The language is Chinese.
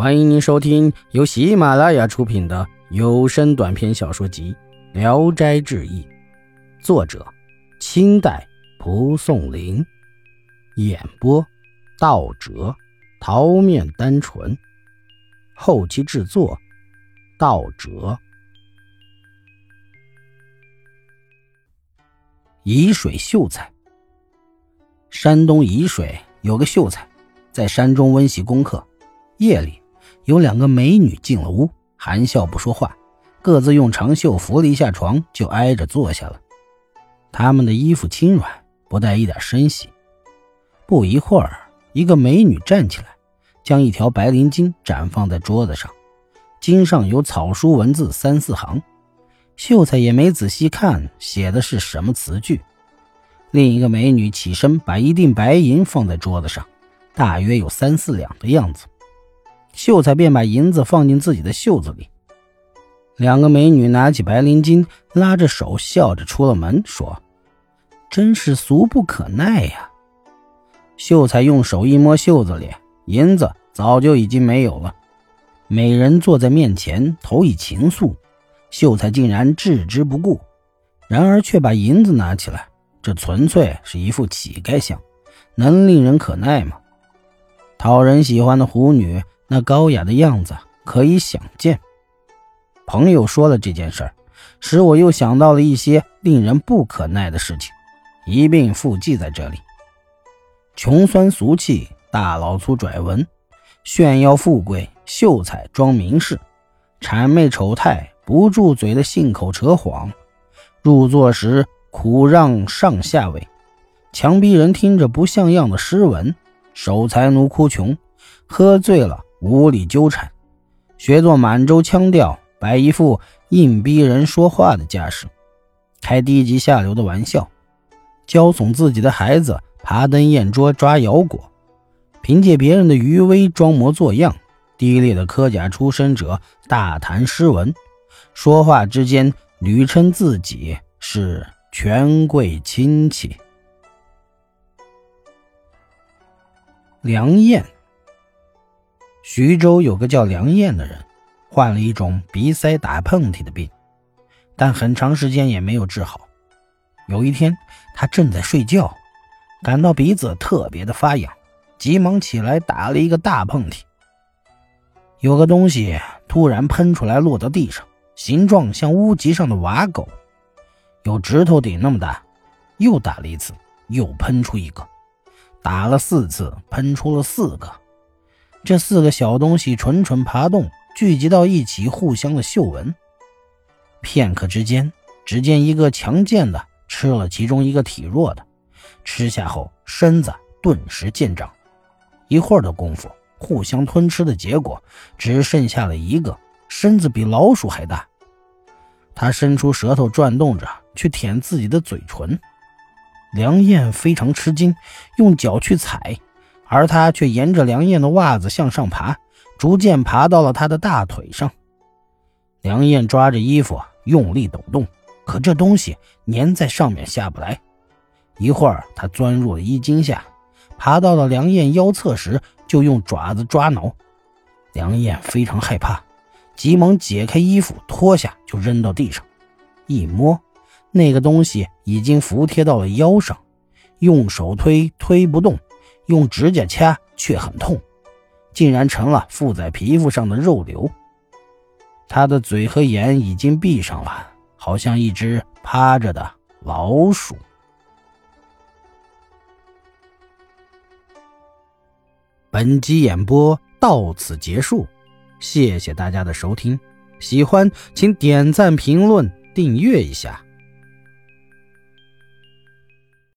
欢迎您收听由喜马拉雅出品的有声短篇小说集《聊斋志异》，作者：清代蒲松龄，演播：道哲、桃面单纯，后期制作：道哲。沂水秀才，山东沂水有个秀才，在山中温习功课，夜里。有两个美女进了屋，含笑不说话，各自用长袖扶了一下床，就挨着坐下了。他们的衣服轻软，不带一点声息。不一会儿，一个美女站起来，将一条白绫巾展放在桌子上，巾上有草书文字三四行，秀才也没仔细看，写的是什么词句。另一个美女起身，把一锭白银放在桌子上，大约有三四两的样子。秀才便把银子放进自己的袖子里。两个美女拿起白绫巾，拉着手笑着出了门，说：“真是俗不可耐呀。”秀才用手一摸袖子里，银子早就已经没有了。美人坐在面前，投以情愫，秀才竟然置之不顾，然而却把银子拿起来，这纯粹是一副乞丐相，能令人可耐吗？讨人喜欢的狐女。那高雅的样子可以想见。朋友说了这件事儿，使我又想到了一些令人不可耐的事情，一并附记在这里。穷酸俗气，大老粗拽文，炫耀富贵，秀才装名士，谄媚丑态，不住嘴的信口扯谎，入座时苦让上下位，强逼人听着不像样的诗文，守财奴哭穷，喝醉了。无理纠缠，学做满洲腔调，摆一副硬逼人说话的架势，开低级下流的玩笑，教怂自己的孩子爬登宴桌抓摇果，凭借别人的余威装模作样，低劣的科甲出身者大谈诗文，说话之间屡称自己是权贵亲戚。梁燕。徐州有个叫梁燕的人，患了一种鼻塞打喷嚏的病，但很长时间也没有治好。有一天，他正在睡觉，感到鼻子特别的发痒，急忙起来打了一个大喷嚏。有个东西突然喷出来，落到地上，形状像屋脊上的瓦狗，有指头顶那么大。又打了一次，又喷出一个，打了四次，喷出了四个。这四个小东西蠢蠢爬动，聚集到一起，互相的嗅闻。片刻之间，只见一个强健的吃了其中一个体弱的，吃下后身子顿时见长。一会儿的功夫，互相吞吃的结果，只剩下了一个身子比老鼠还大。他伸出舌头转动着去舔自己的嘴唇，梁燕非常吃惊，用脚去踩。而他却沿着梁燕的袜子向上爬，逐渐爬到了他的大腿上。梁燕抓着衣服用力抖动，可这东西粘在上面下不来。一会儿，他钻入了衣襟下，爬到了梁燕腰侧时，就用爪子抓挠。梁燕非常害怕，急忙解开衣服脱下就扔到地上。一摸，那个东西已经服贴到了腰上，用手推推不动。用指甲掐却很痛，竟然成了附在皮肤上的肉瘤。他的嘴和眼已经闭上了，好像一只趴着的老鼠。本集演播到此结束，谢谢大家的收听。喜欢请点赞、评论、订阅一下。